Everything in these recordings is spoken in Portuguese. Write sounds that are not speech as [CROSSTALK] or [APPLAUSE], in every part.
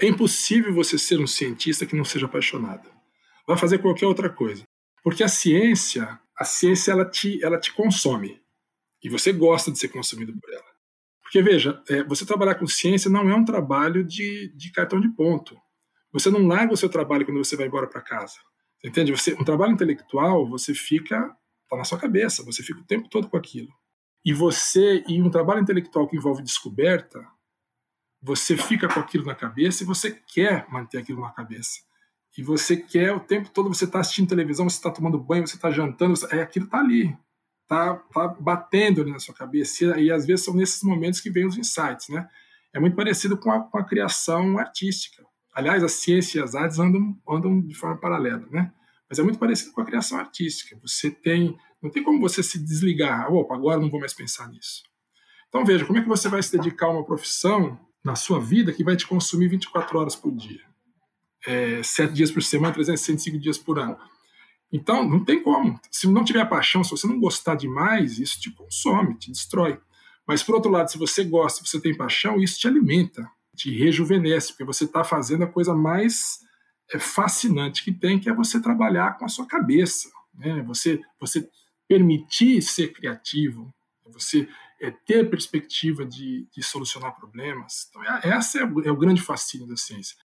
É impossível você ser um cientista que não seja apaixonado. Vai fazer qualquer outra coisa. Porque a ciência, a ciência ela te, ela te consome. E você gosta de ser consumido por ela. Porque, veja, é, você trabalhar com ciência não é um trabalho de, de cartão de ponto. Você não larga o seu trabalho quando você vai embora para casa. Entende? Você, um trabalho intelectual, você fica tá na sua cabeça, você fica o tempo todo com aquilo. E você, e um trabalho intelectual que envolve descoberta, você fica com aquilo na cabeça e você quer manter aquilo na cabeça. E você quer o tempo todo, você está assistindo televisão, você está tomando banho, você está jantando, você, é, aquilo está ali, está tá batendo ali na sua cabeça. E, e, às vezes são nesses momentos que vêm os insights, né? É muito parecido com a, com a criação artística. Aliás, a ciência e as artes andam, andam de forma paralela, né? Mas é muito parecido com a criação artística. Você tem, não tem como você se desligar. Opa, agora não vou mais pensar nisso. Então veja, como é que você vai se dedicar a uma profissão na sua vida que vai te consumir 24 horas por dia, é, 7 dias por semana, 365 dias por ano. Então, não tem como. Se não tiver paixão, se você não gostar demais, isso te consome, te destrói. Mas, por outro lado, se você gosta, se você tem paixão, isso te alimenta, te rejuvenesce, porque você está fazendo a coisa mais é, fascinante que tem, que é você trabalhar com a sua cabeça. Né? Você, você permitir ser criativo, você é, ter perspectiva de, de, solucionar problemas. Então, é, essa é o, é o grande fascínio da ciência.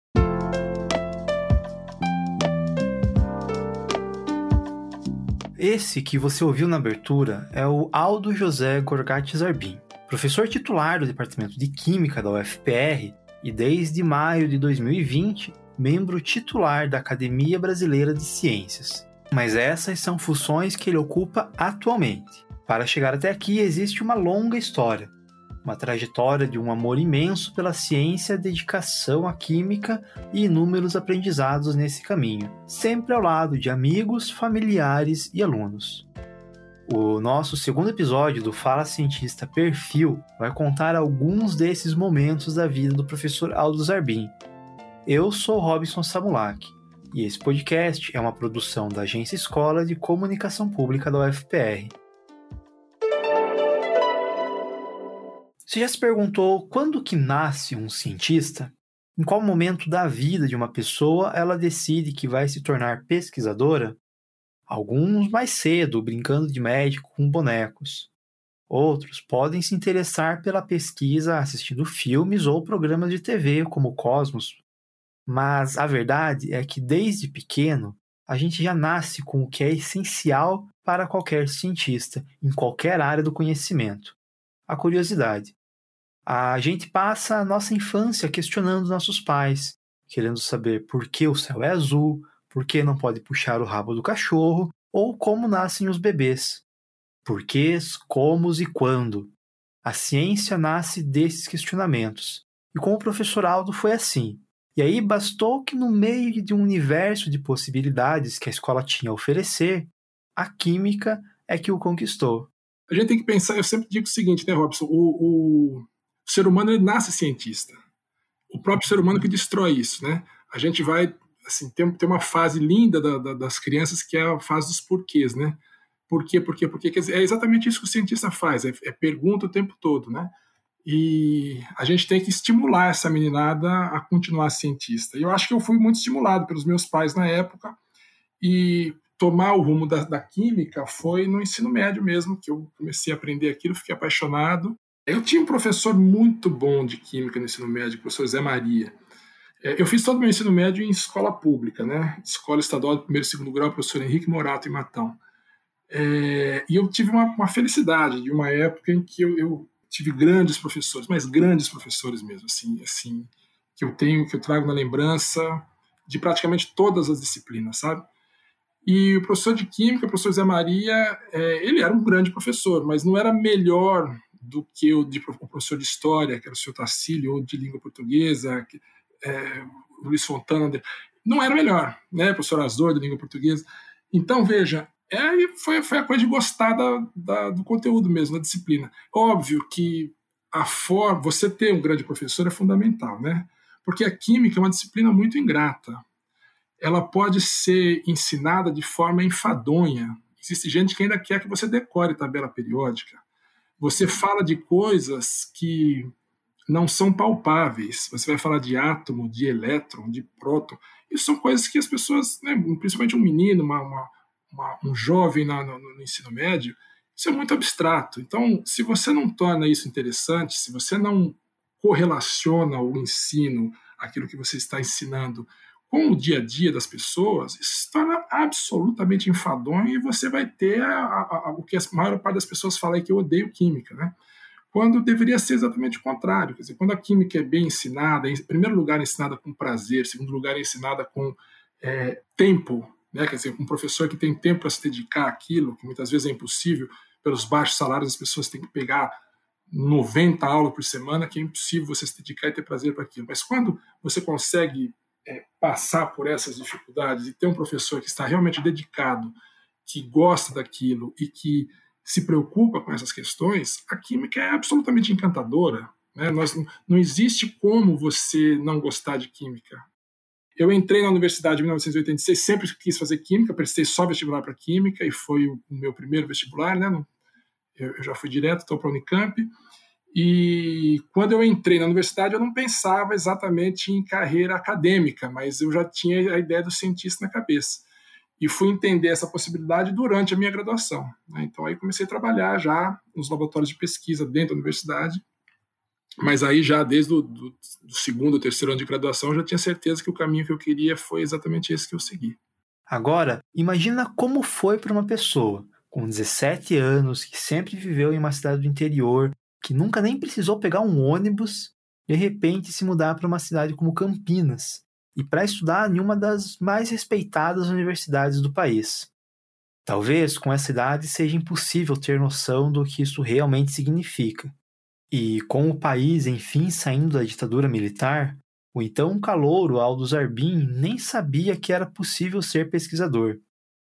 Esse que você ouviu na abertura é o Aldo José Gorgatti Zarbin, professor titular do Departamento de Química da UFPR e desde maio de 2020, membro titular da Academia Brasileira de Ciências. Mas essas são funções que ele ocupa atualmente. Para chegar até aqui existe uma longa história, uma trajetória de um amor imenso pela ciência, dedicação à química e inúmeros aprendizados nesse caminho, sempre ao lado de amigos, familiares e alunos. O nosso segundo episódio do Fala Cientista Perfil vai contar alguns desses momentos da vida do professor Aldo Zarbin. Eu sou Robson Samulak e esse podcast é uma produção da Agência Escola de Comunicação Pública da UFPR. Você já se perguntou quando que nasce um cientista? Em qual momento da vida de uma pessoa ela decide que vai se tornar pesquisadora? Alguns mais cedo, brincando de médico com bonecos. Outros podem se interessar pela pesquisa assistindo filmes ou programas de TV, como Cosmos. Mas a verdade é que desde pequeno a gente já nasce com o que é essencial para qualquer cientista, em qualquer área do conhecimento: a curiosidade. A gente passa a nossa infância questionando nossos pais, querendo saber por que o céu é azul, por que não pode puxar o rabo do cachorro ou como nascem os bebês. Porquês, comos e quando. A ciência nasce desses questionamentos. E com o professor Aldo foi assim. E aí bastou que no meio de um universo de possibilidades que a escola tinha a oferecer, a química é que o conquistou. A gente tem que pensar, eu sempre digo o seguinte, né, Robson? O, o ser humano nasce cientista. O próprio ser humano que destrói isso, né? A gente vai assim tem, tem uma fase linda da, da, das crianças que é a fase dos porquês, né? Por quê? Por quê? Por quê? Quer dizer, é exatamente isso que o cientista faz, é, é pergunta o tempo todo, né? E a gente tem que estimular essa meninada a continuar cientista. E eu acho que eu fui muito estimulado pelos meus pais na época e tomar o rumo da, da química foi no ensino médio mesmo que eu comecei a aprender aquilo, fiquei apaixonado eu tinha um professor muito bom de química no ensino médio, o professor Zé Maria. É, eu fiz todo o meu ensino médio em escola pública, né? Escola estadual de primeiro e segundo grau, professor Henrique Morato em Matão. É, e eu tive uma, uma, felicidade de uma época em que eu, eu, tive grandes professores, mas grandes professores mesmo, assim, assim, que eu tenho, que eu trago na lembrança de praticamente todas as disciplinas, sabe? E o professor de química, o professor Zé Maria, é, ele era um grande professor, mas não era melhor do que o, de, professor de história, que era o senhor Tacílio, ou de língua portuguesa, que, é, Luiz Fontana, não era melhor, né? professor Azor, de língua portuguesa. Então, veja, é, foi, foi a coisa de gostar da, da, do conteúdo mesmo, da disciplina. Óbvio que a forma, você ter um grande professor é fundamental, né? Porque a química é uma disciplina muito ingrata. Ela pode ser ensinada de forma enfadonha. Existe gente que ainda quer que você decore tabela periódica. Você fala de coisas que não são palpáveis. Você vai falar de átomo, de elétron, de próton. Isso são coisas que as pessoas, né, principalmente um menino, uma, uma, uma, um jovem na, no, no ensino médio, isso é muito abstrato. Então, se você não torna isso interessante, se você não correlaciona o ensino, aquilo que você está ensinando, com o dia a dia das pessoas, isso torna absolutamente enfadonho e você vai ter a, a, a, o que a maior parte das pessoas fala é que eu odeio química, né? Quando deveria ser exatamente o contrário. Quer dizer, quando a química é bem ensinada, em primeiro lugar é ensinada com prazer, em segundo lugar é ensinada com é, tempo, né? Quer dizer, um professor que tem tempo para se dedicar àquilo, que muitas vezes é impossível, pelos baixos salários as pessoas têm que pegar 90 aulas por semana, que é impossível você se dedicar e ter prazer para aquilo. Mas quando você consegue é, passar por essas dificuldades e ter um professor que está realmente dedicado, que gosta daquilo e que se preocupa com essas questões, a química é absolutamente encantadora. Né? Nós, não existe como você não gostar de química. Eu entrei na universidade em 1986, sempre quis fazer química, prestei só vestibular para química e foi o meu primeiro vestibular, né? Eu, já fui direto, estou para a Unicamp. E quando eu entrei na universidade, eu não pensava exatamente em carreira acadêmica, mas eu já tinha a ideia do cientista na cabeça. E fui entender essa possibilidade durante a minha graduação. Né? Então, aí comecei a trabalhar já nos laboratórios de pesquisa dentro da universidade, mas aí já desde o do, do segundo, terceiro ano de graduação, eu já tinha certeza que o caminho que eu queria foi exatamente esse que eu segui. Agora, imagina como foi para uma pessoa com 17 anos, que sempre viveu em uma cidade do interior, que nunca nem precisou pegar um ônibus, de repente se mudar para uma cidade como Campinas e para estudar em uma das mais respeitadas universidades do país. Talvez com essa idade seja impossível ter noção do que isso realmente significa. E com o país enfim saindo da ditadura militar, o então calouro Aldo Arbin nem sabia que era possível ser pesquisador.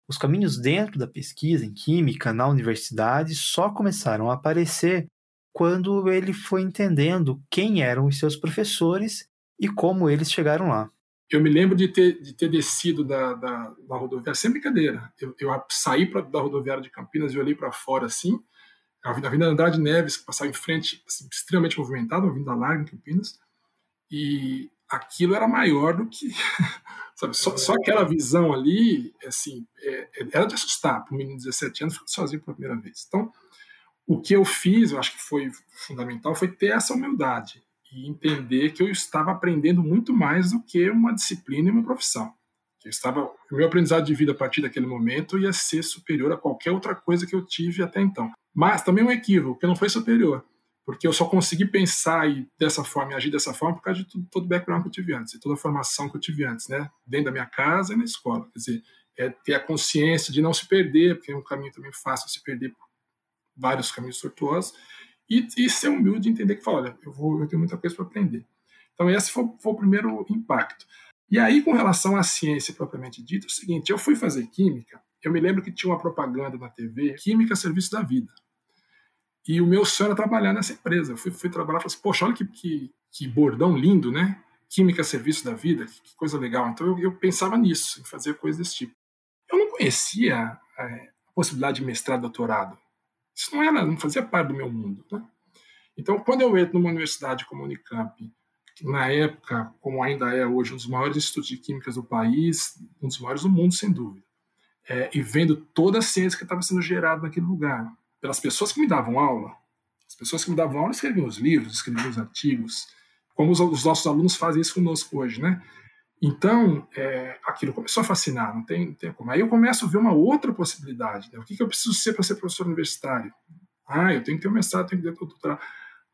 Os caminhos dentro da pesquisa em química na universidade só começaram a aparecer quando ele foi entendendo quem eram os seus professores e como eles chegaram lá. Eu me lembro de ter, de ter descido da, da, da rodoviária, sem brincadeira. Eu, eu saí pra, da rodoviária de Campinas e olhei para fora assim, a Avenida Andrade Neves, que passava em frente, assim, extremamente movimentada, uma avenida larga em Campinas, e aquilo era maior do que. [LAUGHS] Sabe, só, só aquela visão ali, assim, é, é era de assustar para um menino de 17 anos ficando sozinho pela primeira vez. Então, o que eu fiz, eu acho que foi fundamental, foi ter essa humildade e entender que eu estava aprendendo muito mais do que uma disciplina e uma profissão. Estava, o meu aprendizado de vida a partir daquele momento ia ser superior a qualquer outra coisa que eu tive até então. Mas também um equívoco, que não foi superior, porque eu só consegui pensar e dessa forma e agir dessa forma por causa de tudo, todo o background que eu tive antes, e toda a formação que eu tive antes, né, dentro da minha casa e na escola. Quer dizer, é ter a consciência de não se perder, porque é um caminho também fácil se perder por vários caminhos tortuosos, e, e ser humilde e entender que, fala, olha, eu, vou, eu tenho muita coisa para aprender. Então, esse foi, foi, o primeiro impacto. E aí, com relação à ciência propriamente dita, é o seguinte: eu fui fazer química, eu me lembro que tinha uma propaganda na TV, Química Serviço da Vida. E o meu sonho era trabalhar nessa empresa. Eu fui, fui trabalhar e falei assim, poxa, olha que, que, que, bordão lindo, né? Química serviço da vida, que, que coisa legal. Então eu, eu, pensava nisso, em fazer coisas desse tipo. Eu não conhecia é, a possibilidade de mestrado, doutorado. Isso não era, não fazia parte do meu mundo. Né? Então, quando eu entro numa universidade como a Unicamp, na época, como ainda é hoje, um dos maiores institutos de químicas do país, um dos maiores do mundo, sem dúvida, é, e vendo toda a ciência que estava sendo gerada naquele lugar, pelas pessoas que me davam aula, as pessoas que me davam aula escreviam os livros, escreviam os artigos, como os, os nossos alunos fazem isso conosco hoje, né? Então, é, aquilo começou a fascinar, não tem, não tem como. Aí eu começo a ver uma outra possibilidade. Né? O que, que eu preciso ser para ser professor universitário? Ah, eu tenho que ter um mestrado, tenho que ter um doutorado.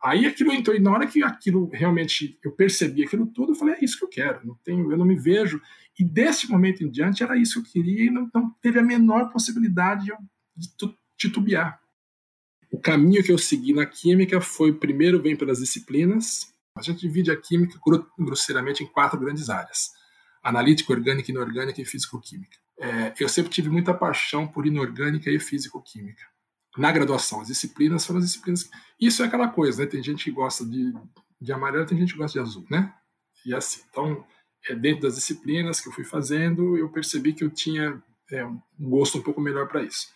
Aí aquilo entrou, e na hora que aquilo realmente eu percebi aquilo tudo, eu falei, é isso que eu quero, não tenho, eu não me vejo. E desse momento em diante era isso que eu queria e não, não teve a menor possibilidade de, de titubear. O caminho que eu segui na química foi, primeiro, vem pelas disciplinas, a gente divide a química grosseiramente em quatro grandes áreas: analítica, orgânica, inorgânica e físico-química. É, eu sempre tive muita paixão por inorgânica e físico-química. Na graduação, as disciplinas foram as disciplinas. Isso é aquela coisa, né? Tem gente que gosta de, de amarelo, tem gente que gosta de azul, né? E assim. Então, é, dentro das disciplinas que eu fui fazendo, eu percebi que eu tinha é, um gosto um pouco melhor para isso.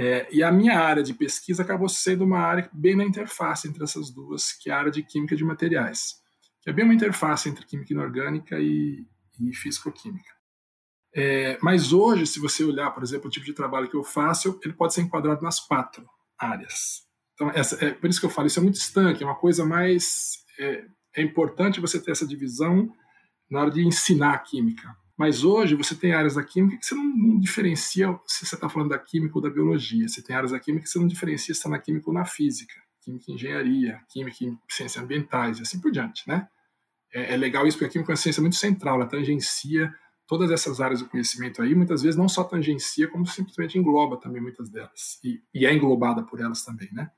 É, e a minha área de pesquisa acabou sendo uma área bem na interface entre essas duas, que é a área de química de materiais, que é bem uma interface entre química inorgânica e, e físico-química. É, mas hoje, se você olhar, por exemplo, o tipo de trabalho que eu faço, ele pode ser enquadrado nas quatro áreas. Então, essa, é por isso que eu falo, isso é muito estanque, é uma coisa mais. É, é importante você ter essa divisão na hora de ensinar a química. Mas hoje você tem áreas da química que você não, não diferencia se você está falando da química ou da biologia. Você tem áreas da química que você não diferencia se está na química ou na física. Química e engenharia, química e ciências ambientais e assim por diante, né? É, é legal isso porque a química é uma ciência muito central, ela tangencia todas essas áreas do conhecimento aí, muitas vezes não só tangencia, como simplesmente engloba também muitas delas. E, e é englobada por elas também, né?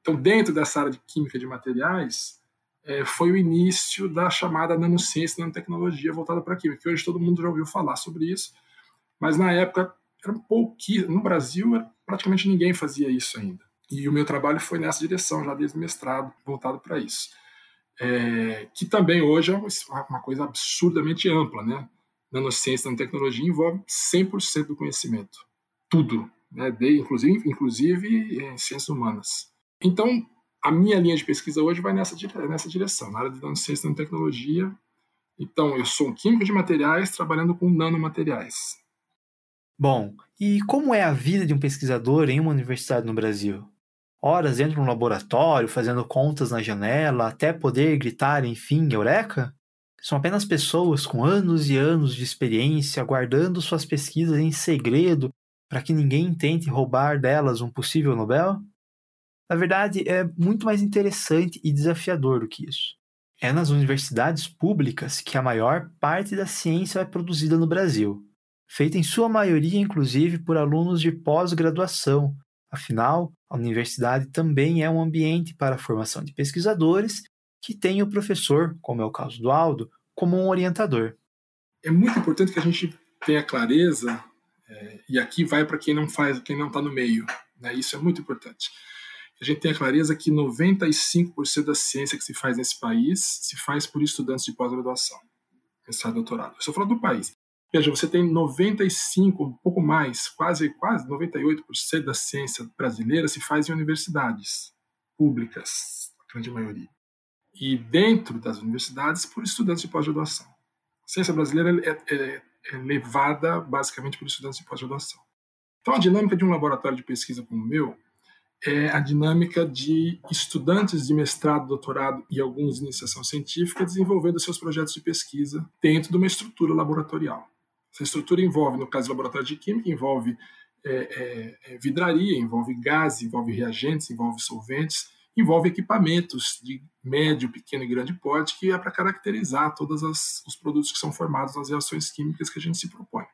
Então, dentro dessa área de química de materiais, é, foi o início da chamada nanociência nanotecnologia voltada para a química, que hoje todo mundo já ouviu falar sobre isso, mas na época era um pouquinho, no Brasil praticamente ninguém fazia isso ainda. E o meu trabalho foi nessa direção, já desde o mestrado, voltado para isso. É, que também hoje é uma coisa absurdamente ampla, né? Nanociência nanotecnologia envolve 100% do conhecimento, tudo, né? De, inclusive, inclusive em ciências humanas. Então, a minha linha de pesquisa hoje vai nessa, nessa direção, na área de nanociência e nanotecnologia. Então, eu sou um químico de materiais trabalhando com nanomateriais. Bom, e como é a vida de um pesquisador em uma universidade no Brasil? Horas dentro de um laboratório, fazendo contas na janela, até poder gritar, enfim, eureka? São apenas pessoas com anos e anos de experiência guardando suas pesquisas em segredo para que ninguém tente roubar delas um possível Nobel? Na verdade, é muito mais interessante e desafiador do que isso. É nas universidades públicas que a maior parte da ciência é produzida no Brasil, feita em sua maioria, inclusive, por alunos de pós-graduação. Afinal, a universidade também é um ambiente para a formação de pesquisadores que tem o professor, como é o caso do Aldo, como um orientador. É muito importante que a gente tenha clareza, é, e aqui vai para quem não faz, quem não está no meio. Né? Isso é muito importante a gente tem a clareza que 95% da ciência que se faz nesse país se faz por estudantes de pós-graduação, mestrado doutorado. Eu estou falando do país. Veja, você tem 95, um pouco mais, quase quase 98% da ciência brasileira se faz em universidades públicas, a grande maioria. E dentro das universidades, por estudantes de pós-graduação. A ciência brasileira é, é, é levada basicamente por estudantes de pós-graduação. Então, a dinâmica de um laboratório de pesquisa como o meu é a dinâmica de estudantes de mestrado, doutorado e alguns de iniciação científica desenvolvendo seus projetos de pesquisa dentro de uma estrutura laboratorial. Essa estrutura envolve, no caso do laboratório de química, envolve é, é, é vidraria, envolve gás, envolve reagentes, envolve solventes, envolve equipamentos de médio, pequeno e grande porte que é para caracterizar todos os produtos que são formados nas reações químicas que a gente se propõe.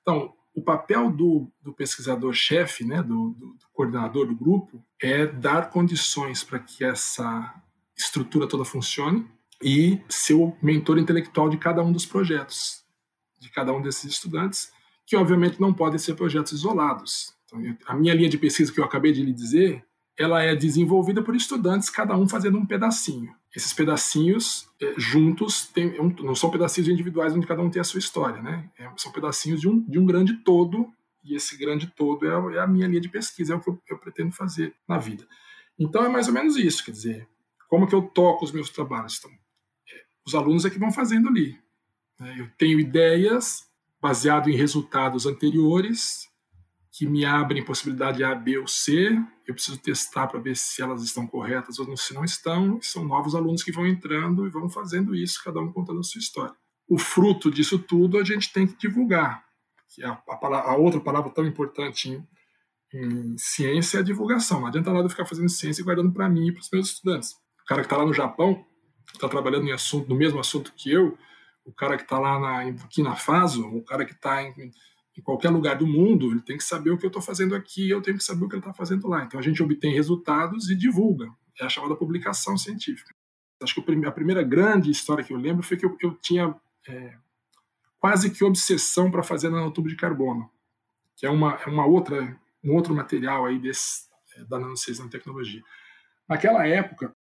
Então, o papel do, do pesquisador-chefe, né, do, do, do, coordenador do grupo, é dar condições para que essa estrutura toda funcione e ser o mentor intelectual de cada um dos projetos, de cada um desses estudantes, que obviamente não podem ser projetos isolados. Então, a minha linha de pesquisa que eu acabei de lhe dizer ela é desenvolvida por estudantes, cada um fazendo um pedacinho. Esses pedacinhos é, juntos tem, não são pedacinhos individuais onde cada um tem a sua história, né? É, são pedacinhos de um, de um grande todo, e esse grande todo é a, é a minha linha de pesquisa, é o que eu, eu, pretendo fazer na vida. Então é mais ou menos isso, quer dizer, como que eu toco os meus trabalhos? Então, é, os alunos é que vão fazendo ali. Né? Eu tenho ideias baseado em resultados anteriores, que me abrem possibilidade A, B ou C. Eu preciso testar para ver se elas estão corretas ou se não estão. São novos alunos que vão entrando e vão fazendo isso, cada um contando a sua história. O fruto disso tudo a gente tem que divulgar. Que é a, a, a outra palavra tão importante em, em, ciência é a divulgação. Não adianta nada ficar fazendo ciência e guardando para mim e para os meus estudantes. O cara que está lá no Japão, está trabalhando em assunto, no mesmo assunto que eu, o cara que está lá na, em Burkina Faso, o cara que está em em qualquer lugar do mundo, ele tem que saber o que eu estou fazendo aqui, eu tenho que saber o que ele está fazendo lá. Então a gente obtém resultados e divulga. É a chamada publicação científica. Acho que a primeira grande história que eu lembro foi que eu, eu tinha é, quase que obsessão para fazer nanotubo de carbono, que é uma, é uma outra, um outro material aí desse, é, da nanociência tecnologia. Naquela época,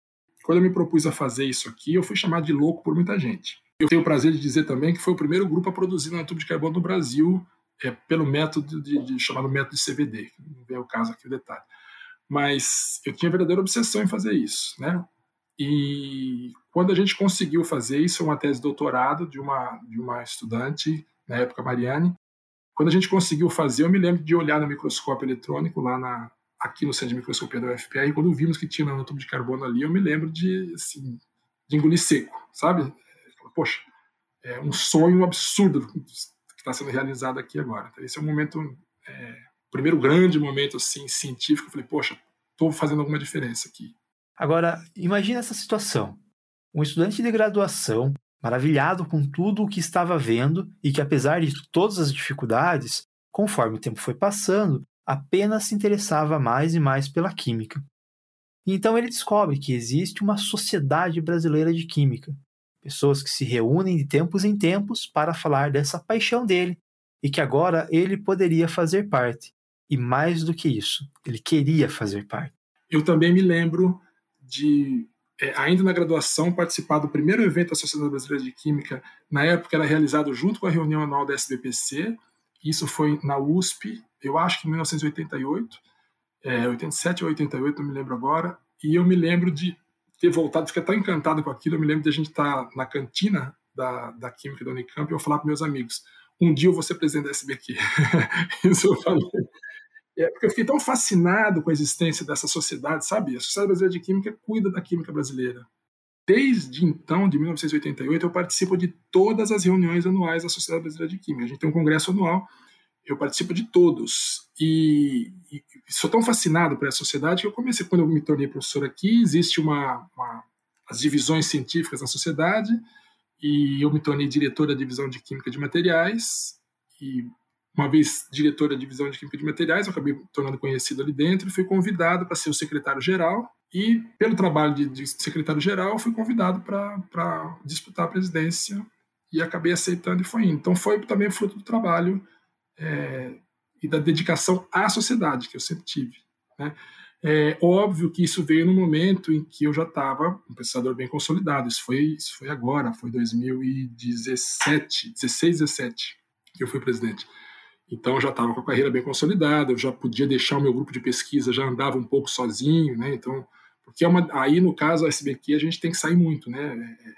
quando eu me propus a fazer isso aqui, eu fui chamado de louco por muita gente. Eu tenho o prazer de dizer também que foi o primeiro grupo a produzir nanotubo de carbono no Brasil é pelo método de, de chamado método de CVD, não vem o caso aqui o detalhe. Mas eu tinha verdadeira obsessão em fazer isso, né? E quando a gente conseguiu fazer isso, uma tese de doutorado de uma de uma estudante na época Mariane, quando a gente conseguiu fazer, eu me lembro de olhar no microscópio eletrônico lá na aqui no centro de microscopia da UFPA e quando vimos que tinha nanotube de carbono ali, eu me lembro de assim, de engolir seco, sabe? Poxa, é um sonho absurdo que está sendo realizado aqui agora. Então, esse é um momento, é, primeiro grande momento assim científico. Eu falei, poxa, estou fazendo alguma diferença aqui. Agora, imagine essa situação: um estudante de graduação, maravilhado com tudo o que estava vendo e que, apesar de todas as dificuldades, conforme o tempo foi passando, apenas se interessava mais e mais pela química. Então ele descobre que existe uma sociedade brasileira de química, pessoas que se reúnem de tempos em tempos para falar dessa paixão dele e que agora ele poderia fazer parte. E mais do que isso, ele queria fazer parte. Eu também me lembro de, é, ainda na graduação, participar do primeiro evento da Sociedade Brasileira de Química. Na época era realizado junto com a reunião anual da SBPC. Isso foi na USP, eu acho que em 1988 é, 87 ou 88, não me lembro agora, e eu me lembro de ter voltado, fiquei tão encantado com aquilo, eu me lembro de a gente estar tá na cantina da, da Química da Unicamp e eu falar para meus amigos, um dia eu vou ser presidente da SBQ. [LAUGHS] Isso eu falei. É, porque eu fiquei tão fascinado com a existência dessa sociedade, sabe? A Sociedade Brasileira de Química cuida da química brasileira. Desde então, de 1988, eu participo de todas as reuniões anuais da Sociedade Brasileira de Química. A gente tem um congresso anual eu participo de todos. E, e, sou tão fascinado por essa sociedade que eu comecei, quando eu me tornei professor aqui, existe uma, uma as divisões científicas na sociedade, e eu me tornei diretor da divisão de Química de Materiais, e uma vez diretor da divisão de Química de Materiais, eu acabei me tornando conhecido ali dentro, e fui convidado para ser o secretário-geral, e pelo trabalho de, de secretário-geral, fui convidado para disputar a presidência, e acabei aceitando e foi indo. Então foi também fruto do trabalho é, e da dedicação à sociedade que eu sempre tive. Né? É óbvio que isso veio no momento em que eu já estava um pesquisador bem consolidado. Isso foi, isso foi agora, foi 2017, 16, 17 que eu fui presidente. Então eu já estava com a carreira bem consolidada, eu já podia deixar o meu grupo de pesquisa, já andava um pouco sozinho, né? Então, porque é uma, aí no caso a SBQ a gente tem que sair muito, né? É, é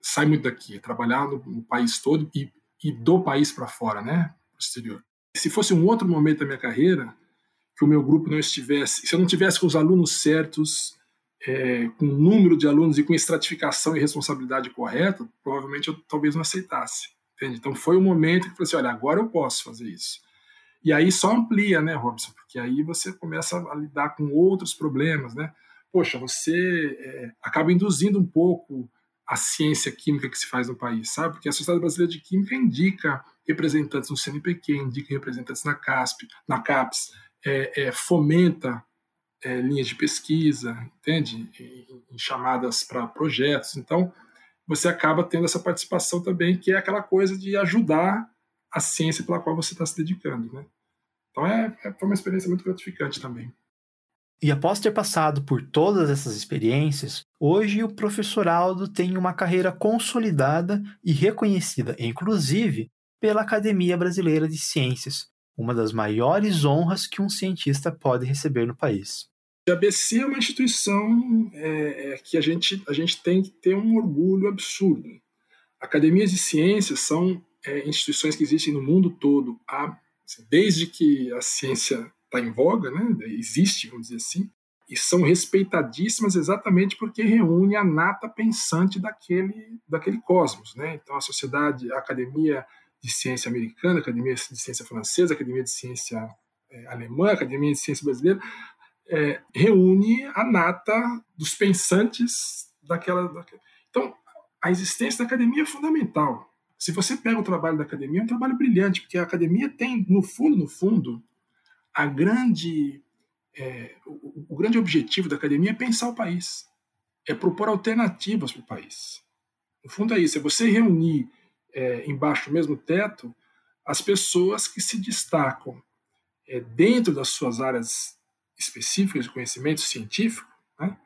sai muito daqui, trabalhar no, no país todo e, e do país para fora, né? Exterior. Se fosse um outro momento da minha carreira, que o meu grupo não estivesse, se eu não tivesse com os alunos certos, é, com o número de alunos e com estratificação e responsabilidade correta, provavelmente eu talvez não aceitasse. Entende? Então foi o um momento que eu falei assim, olha, agora eu posso fazer isso. E aí só amplia, né, Robson? Porque aí você começa a lidar com outros problemas, né? Poxa, você é, acaba induzindo um pouco a ciência química que se faz no país, sabe? Porque a Sociedade Brasileira de Química indica representantes no CNPq, indica representantes na CASP, na CAPES, é, é, fomenta é, linhas de pesquisa, entende? Em, em chamadas para projetos. Então, você acaba tendo essa participação também, que é aquela coisa de ajudar a ciência pela qual você está se dedicando, né? Então, é, é, foi uma experiência muito gratificante também. E após ter passado por todas essas experiências, hoje o professor Aldo tem uma carreira consolidada e reconhecida, inclusive, pela Academia Brasileira de Ciências, uma das maiores honras que um cientista pode receber no país. A ABC é uma instituição é, é, que a gente, a gente tem que ter um orgulho absurdo. Academias de ciências são é, instituições que existem no mundo todo, há, desde que a ciência está em voga, né? existe, vamos dizer assim, e são respeitadíssimas exatamente porque reúne a nata pensante daquele, daquele cosmos. Né? Então, a sociedade, a academia de ciência americana, academia de ciência francesa, academia de ciência é, alemã, academia de ciência brasileira, é, reúne a nata dos pensantes daquela, daquela. Então, a existência da academia é fundamental. Se você pega o trabalho da academia, é um trabalho brilhante, porque a academia tem, no fundo, no fundo, a grande, é, o, o, grande objetivo da academia é pensar o país, é propor alternativas para o país. No fundo é isso, é você reunir é, embaixo do mesmo teto as pessoas que se destacam é, dentro das suas áreas específicas de conhecimento científico, né,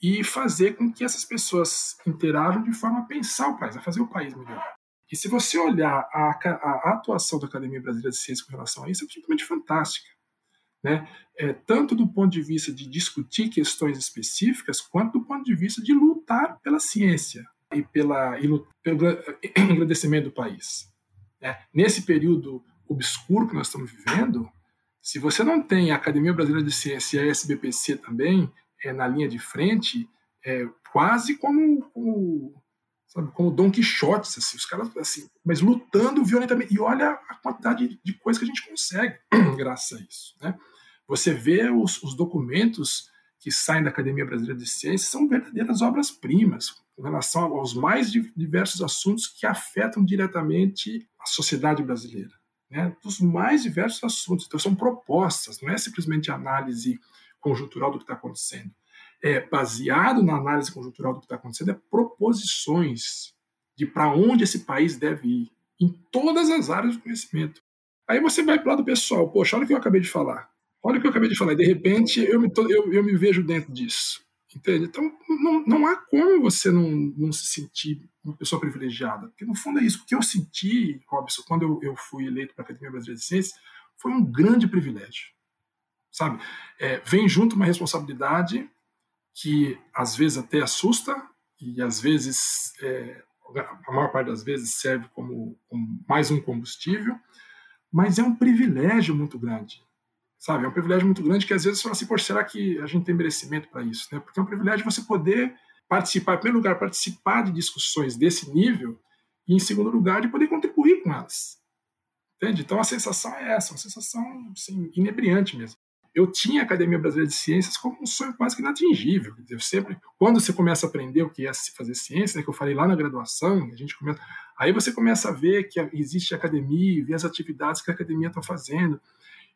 e fazer com que essas pessoas interajam de forma a pensar o país, a fazer o país melhor. E se você olhar a, a, atuação da Academia Brasileira de Ciências com relação a isso, é absolutamente fantástica. Né? É, tanto do ponto de vista de discutir questões específicas, quanto do ponto de vista de lutar pela ciência e, pela, pelo engrandecimento [CLEARS THROAT] do país. É, nesse período obscuro que nós estamos vivendo, se você não tem a Academia Brasileira de Ciência e a SBPC também é, na linha de frente, é quase como, como, sabe, como Don Quixote, assim, os caras assim, mas lutando violentamente. E olha a quantidade de coisa que a gente consegue [CLEARS THROAT] graças a isso. Né? Você vê os, os documentos que saem da Academia Brasileira de Ciências são verdadeiras obras-primas com relação aos mais diversos assuntos que afetam diretamente a sociedade brasileira né, dos mais diversos assuntos. Então, são propostas, não é simplesmente análise conjuntural do que está acontecendo. É baseado na análise conjuntural do que está acontecendo, é proposições de para onde esse país deve ir, em todas as áreas do conhecimento. Aí você vai para o lado pessoal, poxa, olha o que eu acabei de falar. Olha o que eu acabei de falar, de repente eu me, eu, eu me vejo dentro disso. Entende? Então, não, não há como você não, não se sentir uma pessoa privilegiada. Porque, no fundo, é isso. O que eu senti, Robson, quando eu, eu fui eleito para a Academia Brasileira de Ciências, foi um grande privilégio. Sabe? É, vem junto uma responsabilidade que, às vezes, até assusta e, às vezes, é, a maior parte das vezes, serve como, como mais um combustível, mas é um privilégio muito grande sabe? É um privilégio muito grande que às vezes você fala assim, poxa, será que a gente tem merecimento para isso? Né? Porque é um privilégio você poder participar, em primeiro lugar, participar de discussões desse nível e, em segundo lugar, de poder contribuir com elas. Entende? Então a sensação é essa, uma sensação assim, inebriante mesmo. Eu tinha a Academia Brasileira de Ciências como um sonho quase que inatingível. Eu sempre, quando você começa a aprender o que é fazer ciência, né, que eu falei lá na graduação, a gente começa, aí você começa a ver que existe a academia, ver as atividades que a academia está fazendo.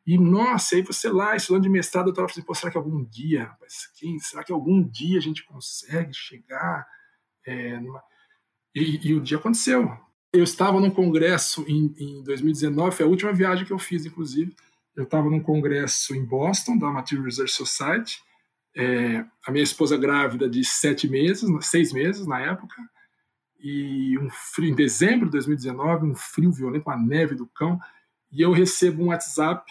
E, nossa, aí você lá, estudando de mestrado, eu estava assim, pô, será que algum dia, rapaz, quem, será que algum dia a gente consegue chegar é, numa... e, e, o dia aconteceu. Eu estava num congresso em, em 2019, foi a última viagem que eu fiz, inclusive. Eu estava num congresso em Boston, da Material Research Society, é, a minha esposa grávida de sete meses, seis meses na época, e um frio, em dezembro de 2019, um frio violento, uma neve do cão, e eu recebo um WhatsApp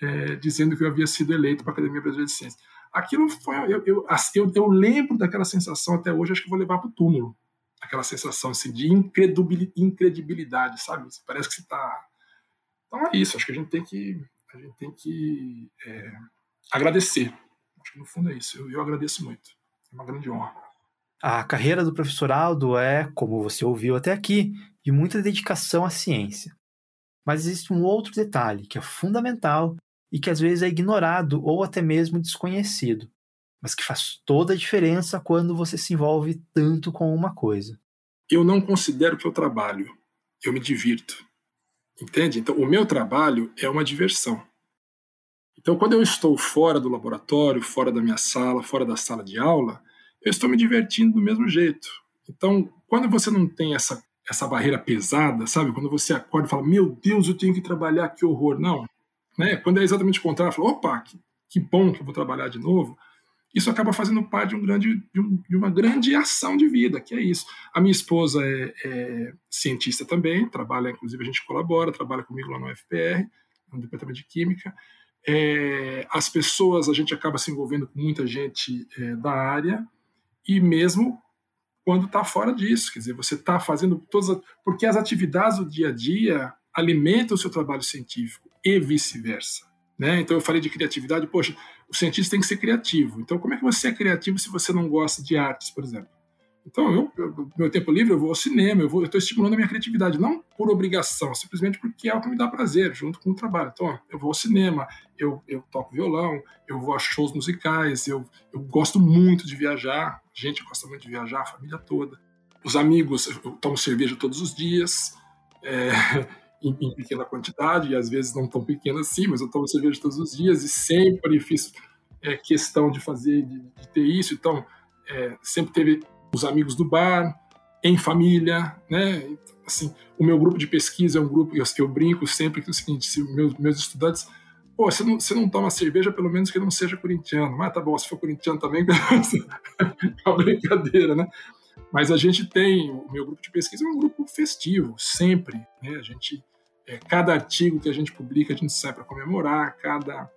é, dizendo que eu havia sido eleito para a Academia Brasileira de Ciências. Aquilo foi. Eu, eu, eu, eu lembro daquela sensação até hoje, acho que vou levar para o túmulo. Aquela sensação assim, de incredibilidade, sabe? Parece que você está. Então é isso, acho que a gente tem que, a gente tem que é, agradecer. Acho que no fundo é isso. Eu, eu agradeço muito. É uma grande honra. A carreira do professor Aldo é, como você ouviu até aqui, de muita dedicação à ciência. Mas existe um outro detalhe que é fundamental e que às vezes é ignorado ou até mesmo desconhecido, mas que faz toda a diferença quando você se envolve tanto com uma coisa. Eu não considero que eu trabalho, eu me divirto. Entende? Então, o meu trabalho é uma diversão. Então, quando eu estou fora do laboratório, fora da minha sala, fora da sala de aula, eu estou me divertindo do mesmo jeito. Então, quando você não tem essa, essa barreira pesada, sabe? Quando você acorda e fala, meu Deus, eu tenho que trabalhar, que horror. Não. Né? Quando é exatamente o contrário, fala, opa, que, que bom que eu vou trabalhar de novo. Isso acaba fazendo parte de, um grande, de, um, de, uma grande ação de vida, que é isso. A minha esposa é, é, cientista também, trabalha, inclusive a gente colabora, trabalha comigo lá no UFPR, no Departamento de Química. É, as pessoas, a gente acaba se envolvendo com muita gente é, da área, e mesmo quando está fora disso, quer dizer, você está fazendo todas. Porque as atividades do dia a dia alimentam o seu trabalho científico e vice-versa. Né? Então eu falei de criatividade, poxa, o cientista tem que ser criativo. Então como é que você é criativo se você não gosta de artes, por exemplo? Então eu, eu meu tempo livre eu vou ao cinema, eu estou estimulando a minha criatividade, não por obrigação, simplesmente porque é o que me dá prazer, junto com o trabalho. Então ó, eu vou ao cinema, eu, eu toco violão, eu vou a shows musicais, eu, eu gosto muito de viajar, a gente gosta muito de viajar, a família toda. Os amigos, eu tomo cerveja todos os dias. É, em, em, pequena quantidade, e às vezes não tão pequena assim, mas eu tomo cerveja todos os dias e sempre fiz é, questão de fazer, de, de ter isso. Então, é, sempre teve os amigos do bar, em família, né? Assim, o meu grupo de pesquisa é um grupo, eu, eu brinco sempre que é o seguinte, se meus, meus estudantes pô, você não, você não toma cerveja, pelo menos que não seja corintiano. Mas tá bom, se for corintiano também, é [LAUGHS] uma brincadeira, né? Mas a gente tem, o meu grupo de pesquisa é um grupo festivo, sempre. Né? A gente, é, cada artigo que a gente publica, a gente sai para comemorar, cada,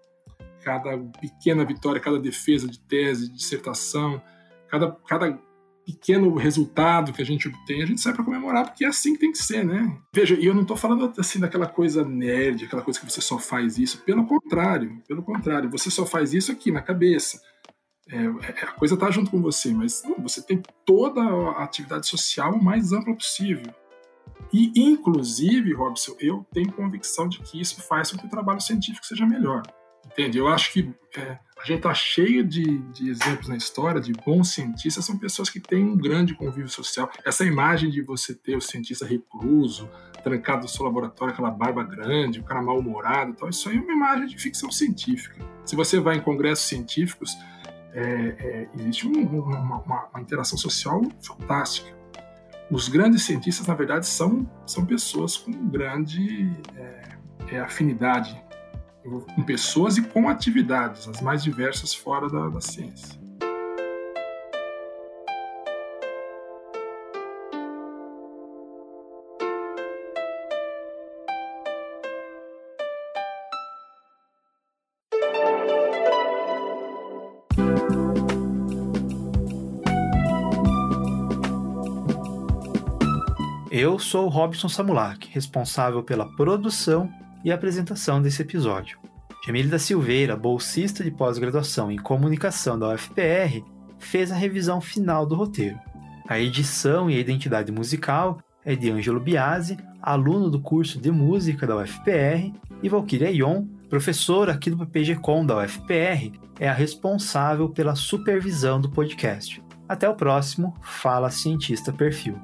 cada pequena vitória, cada defesa de tese, de dissertação, cada, cada pequeno resultado que a gente obtém, a gente sai para comemorar, porque é assim que tem que ser, né? Veja, e eu não estou falando assim daquela coisa nerd, aquela coisa que você só faz isso. Pelo contrário, pelo contrário, você só faz isso aqui na cabeça. É, é a coisa está junto com você, mas não, você tem toda a atividade social o mais ampla possível. E, inclusive, Robson, eu tenho convicção de que isso faz com que o trabalho científico seja melhor. Entende? Eu acho que é, a gente está cheio de, de, exemplos na história de bons cientistas, são pessoas que têm um grande convívio social. Essa imagem de você ter o cientista recluso, trancado no seu laboratório, aquela barba grande, o cara mal-humorado, tal, isso aí é uma imagem de ficção científica. Se você vai em congressos científicos, é, é, existe um, uma, uma, uma interação social fantástica. Os grandes cientistas, na verdade, são, são pessoas com grande é, é afinidade com pessoas e com atividades, as mais diversas fora da, da ciência. Eu sou o Robson Samulak, responsável pela produção e apresentação desse episódio. Jamile da Silveira, bolsista de pós-graduação em comunicação da UFPR, fez a revisão final do roteiro. A edição e a identidade musical é de Ângelo Biasi, aluno do curso de música da UFPR, e Valkyria Ion, professora aqui do PPG-Com da UFPR, é a responsável pela supervisão do podcast. Até o próximo Fala Cientista Perfil.